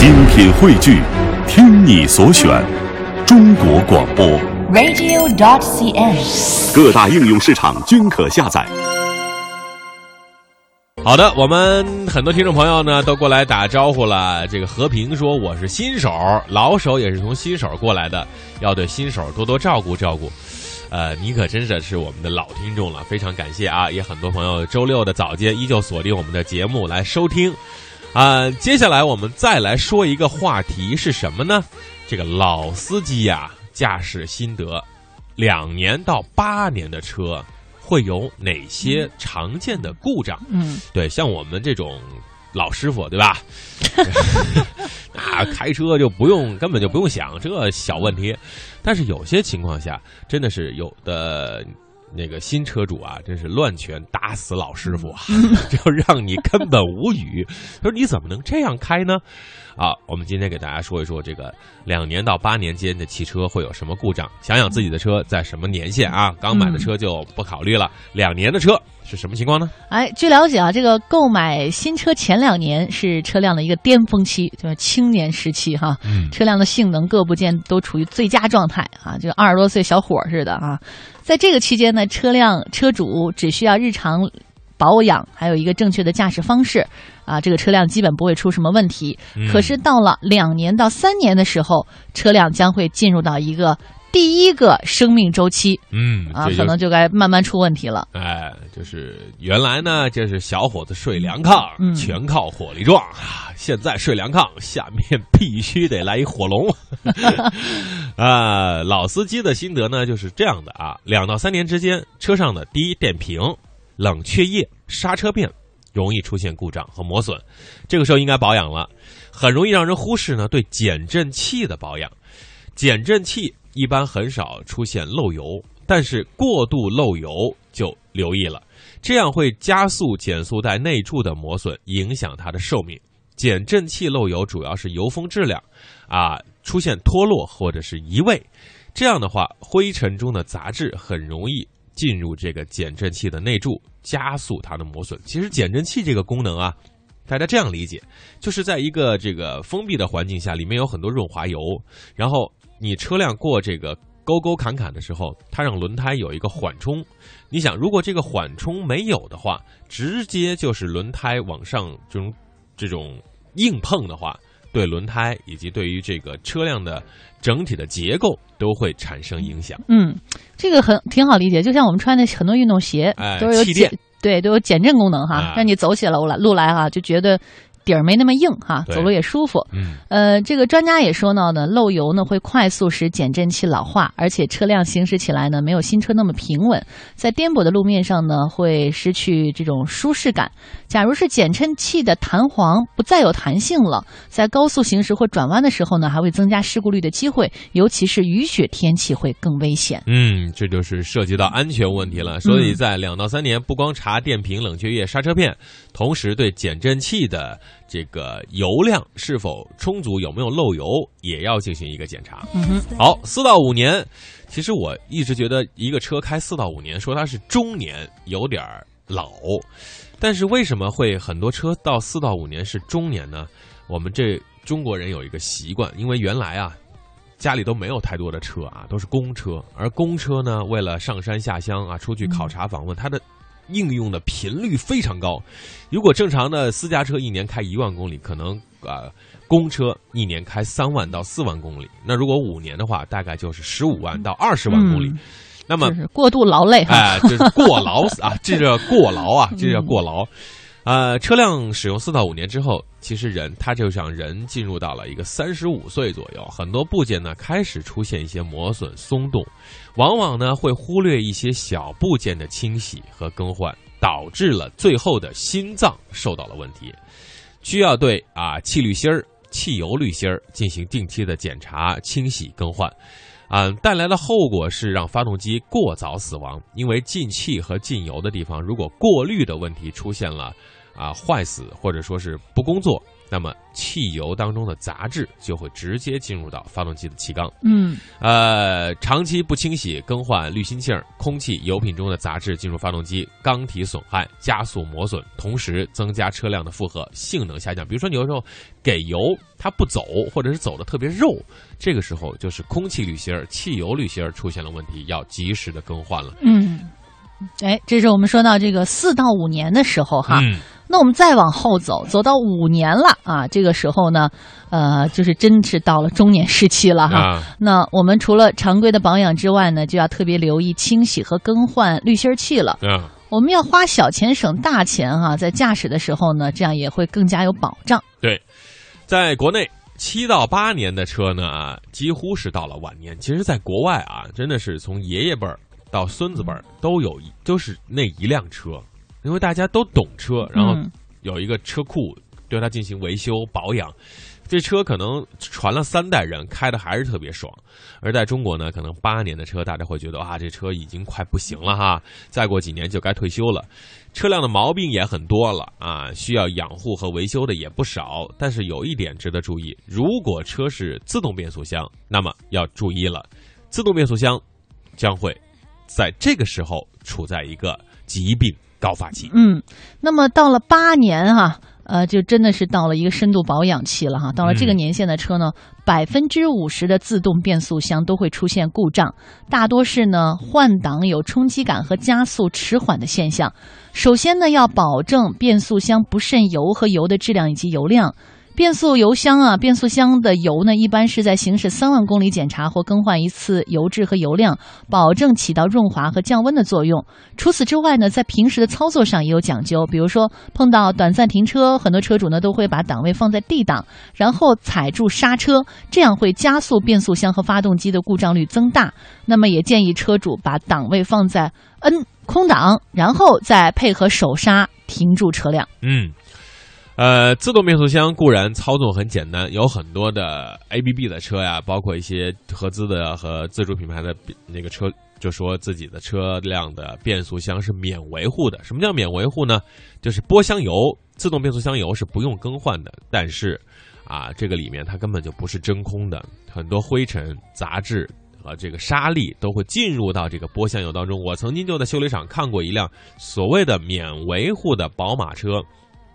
精品汇聚，听你所选，中国广播。radio.dot.cn，。各大应用市场均可下载。好的，我们很多听众朋友呢都过来打招呼了。这个和平说我是新手，老手也是从新手过来的，要对新手多多照顾照顾。呃，你可真的是我们的老听众了，非常感谢啊！也很多朋友周六的早间依旧锁定我们的节目来收听。啊、接下来我们再来说一个话题是什么呢？这个老司机呀、驾驶心得，两年到八年的车会有哪些常见的故障？嗯，对，像我们这种老师傅，对吧？那开车就不用，根本就不用想这小问题。但是有些情况下，真的是有的那个新车主啊，真是乱拳打死老师傅啊，就让你根本无语。他说：“你怎么能这样开呢？”啊，我们今天给大家说一说这个两年到八年间的汽车会有什么故障，想想自己的车在什么年限啊？刚买的车就不考虑了，两年的车是什么情况呢？哎，据了解啊，这个购买新车前两年是车辆的一个巅峰期，就是青年时期哈，嗯车辆的性能各部件都处于最佳状态啊，就二十多岁小伙儿似的啊。在这个期间呢，车辆车主只需要日常保养，还有一个正确的驾驶方式啊，这个车辆基本不会出什么问题。嗯可是到了两年到三年的时候，车辆将会进入到一个第一个生命周期嗯啊，可能就该慢慢出问题了。哎，就是原来呢，这是小伙子睡凉炕，嗯全靠火力壮啊。现在睡凉炕，下面必须得来一火龙。啊，老司机的心得呢就是这样的啊，两到三年之间，车上的第一电瓶、冷却液、刹车片容易出现故障和磨损，这个时候应该保养了。很容易让人忽视呢对减震器的保养。减震器一般很少出现漏油，但是过度漏油就留意了，这样会加速减速带内柱的磨损，影响它的寿命。减震器漏油主要是油封质量啊出现脱落或者是移位，这样的话，灰尘中的杂质很容易进入这个减震器的内柱，加速它的磨损。其实减震器这个功能啊，大家这样理解，就是在一个这个封闭的环境下，里面有很多润滑油，然后你车辆过这个沟沟坎坎的时候，它让轮胎有一个缓冲。你想，如果这个缓冲没有的话，直接就是轮胎往上这种这种硬碰的话，对轮胎以及对于这个车辆的整体的结构都会产生影响。嗯，这个很挺好理解，就像我们穿的很多运动鞋，哎都是有气垫减对都有减震功能哈，啊让你走起来路来哈，就觉得底儿没那么硬哈，对走路也舒服。嗯，呃，这个专家也说到呢，漏油呢会快速使减震器老化，而且车辆行驶起来呢没有新车那么平稳，在颠簸的路面上呢会失去这种舒适感。假如是减震器的弹簧不再有弹性了，在高速行驶或转弯的时候呢，还会增加事故率的机会，尤其是雨雪天气会更危险。嗯，这就是涉及到安全问题了。所以在两到三年，不光查电瓶、冷却液、刹车片，同时对减震器的这个油量是否充足、有没有漏油，也要进行一个检查。嗯哼，好，四到五年，其实我一直觉得一个车开四到五年，说它是中年，有点儿老。但是为什么会很多车到四到五年是中年呢？我们这中国人有一个习惯，因为原来啊，家里都没有太多的车啊，都是公车，而公车呢，为了上山下乡啊，出去考察访问，它的应用的频率非常高。如果正常的私家车一年开一万公里，可能啊、呃公车一年开三万到四万公里。那如果五年的话，大概就是十五万到二十万公里。嗯那么就是过度劳累哈。哎，就是过劳啊，这叫过劳啊，这叫过劳。呃，车辆使用四到五年之后，其实人他就像人进入到了一个三十五岁左右，很多部件呢开始出现一些磨损松动，往往呢会忽略一些小部件的清洗和更换，导致了最后的心脏受到了问题，需要对啊气滤芯儿、汽油滤芯儿进行定期的检查、清洗、更换。啊、带来的后果是让发动机过早死亡，因为进气和进油的地方，如果过滤的问题出现了啊坏死或者说是不工作，那么汽油当中的杂质就会直接进入到发动机的气缸。嗯呃，长期不清洗、更换滤芯器儿，空气、油品中的杂质进入发动机，缸体损害，加速磨损，同时增加车辆的负荷，性能下降。比如说，你有时候给油它不走，或者是走的特别肉，这个时候就是空气滤芯儿、汽油滤芯儿出现了问题，要及时的更换了。嗯，哎，这是我们说到这个四到五年的时候哈。嗯，那我们再往后走，走到五年了啊，这个时候呢，呃，就是真是到了中年时期了哈。啊，那我们除了常规的保养之外呢，就要特别留意清洗和更换滤芯器了。啊，我们要花小钱省大钱哈、在驾驶的时候呢，这样也会更加有保障。对，在国内。七到八年的车呢，啊，几乎是到了晚年。其实，在国外啊，真的是从爷爷辈儿到孙子辈儿都有一，都是那一辆车，因为大家都懂车，然后嗯有一个车库对它进行维修保养。这车可能传了三代人，开的还是特别爽。而在中国呢，可能八年的车，大家会觉得啊，这车已经快不行了哈，再过几年就该退休了。车辆的毛病也很多了啊，需要养护和维修的也不少。但是有一点值得注意，如果车是自动变速箱，那么要注意了，自动变速箱将会在这个时候处在一个疾病高发期。嗯，那么到了八年哈、呃，就真的是到了一个深度保养期了哈。到了这个年限的车呢，百分之五十的自动变速箱都会出现故障，大多是呢换挡有冲击感和加速迟缓的现象。首先呢，要保证变速箱不渗油和油的质量以及油量。变速油箱啊，变速箱的油呢，一般是在行驶三万公里检查或更换一次油质和油量，保证起到润滑和降温的作用。除此之外呢，在平时的操作上也有讲究，比如说碰到短暂停车，很多车主呢都会把档位放在 D 档，然后踩住刹车，这样会加速变速箱和发动机的故障率增大。那么也建议车主把档位放在 N 空档，然后再配合手刹停住车辆。嗯，呃，自动变速箱固然操作很简单，有很多的 ABB 的车呀，包括一些合资的和自主品牌的那个车，就说自己的车辆的变速箱是免维护的。什么叫免维护呢？就是波箱油，自动变速箱油是不用更换的，但是啊，这个里面它根本就不是真空的，很多灰尘、杂质。和这个沙粒都会进入到这个波箱油当中。我曾经就在修理厂看过一辆所谓的免维护的宝马车，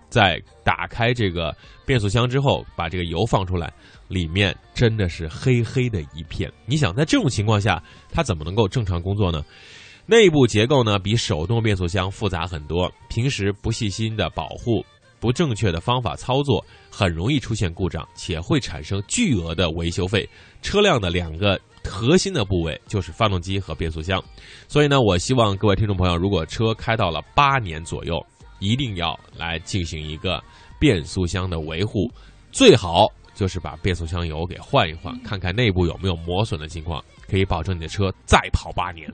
在打开这个变速箱之后，把这个油放出来，里面真的是黑黑的一片。你想，在这种情况下，它怎么能够正常工作呢？内部结构呢比手动变速箱复杂很多，平时不细心的保护、不正确的方法操作，很容易出现故障，且会产生巨额的维修费。车辆的两个核心的部位就是发动机和变速箱，所以呢，我希望各位听众朋友，如果车开到了八年左右，一定要来进行一个变速箱的维护，最好就是把变速箱油给换一换，看看内部有没有磨损的情况，可以保证你的车再跑八年。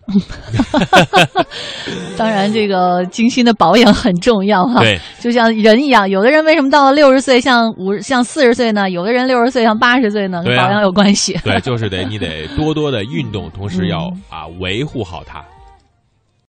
当然，这个精心的保养很重要哈。对，就像人一样，有的人为什么到了六十岁像五像四十岁呢？有的人六十岁像八十岁呢？跟保养有关系。对，就是得 你得多多的运动，同时要啊维护好它。